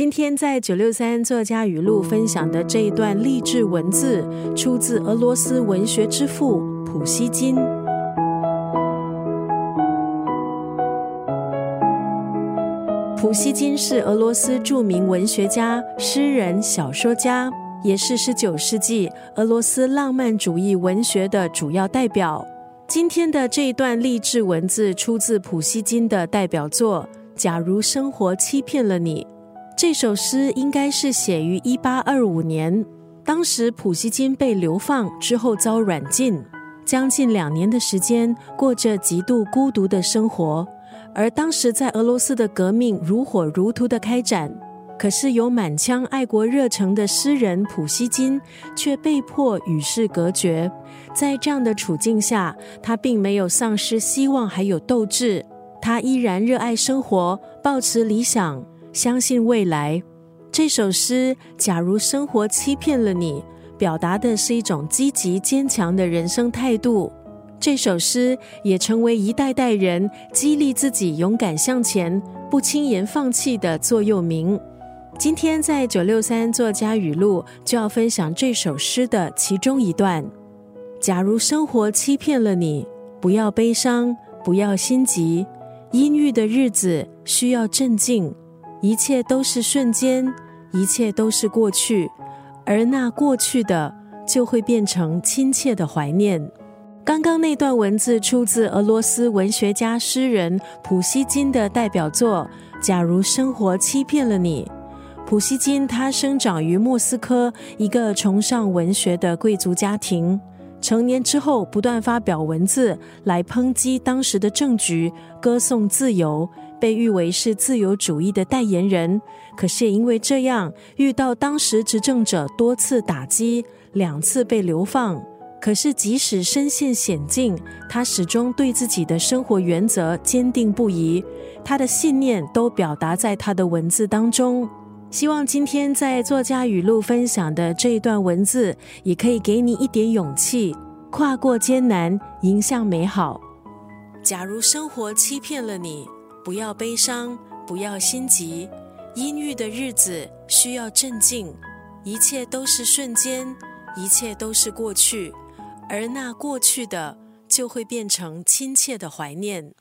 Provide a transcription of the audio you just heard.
今天在九六三作家语录分享的这一段励志文字，出自俄罗斯文学之父普希金。普希金是俄罗斯著名文学家、诗人、小说家，也是十九世纪俄罗斯浪漫主义文学的主要代表。今天的这一段励志文字出自普希金的代表作《假如生活欺骗了你》。这首诗应该是写于一八二五年，当时普希金被流放之后遭软禁，将近两年的时间过着极度孤独的生活。而当时在俄罗斯的革命如火如荼的开展，可是有满腔爱国热诚的诗人普希金却被迫与世隔绝。在这样的处境下，他并没有丧失希望，还有斗志。他依然热爱生活，抱持理想，相信未来。这首诗《假如生活欺骗了你》，表达的是一种积极坚强的人生态度。这首诗也成为一代代人激励自己勇敢向前、不轻言放弃的座右铭。今天在九六三作家语录就要分享这首诗的其中一段：假如生活欺骗了你，不要悲伤，不要心急。阴郁的日子需要镇静，一切都是瞬间，一切都是过去，而那过去的就会变成亲切的怀念。刚刚那段文字出自俄罗斯文学家、诗人普希金的代表作《假如生活欺骗了你》。普希金他生长于莫斯科一个崇尚文学的贵族家庭，成年之后不断发表文字来抨击当时的政局，歌颂自由，被誉为是自由主义的代言人。可是也因为这样，遇到当时执政者多次打击，两次被流放。可是，即使身陷险境，他始终对自己的生活原则坚定不移。他的信念都表达在他的文字当中。希望今天在作家语录分享的这一段文字，也可以给你一点勇气，跨过艰难，迎向美好。假如生活欺骗了你，不要悲伤，不要心急。阴郁的日子需要镇静，一切都是瞬间，一切都是过去。而那过去的，就会变成亲切的怀念。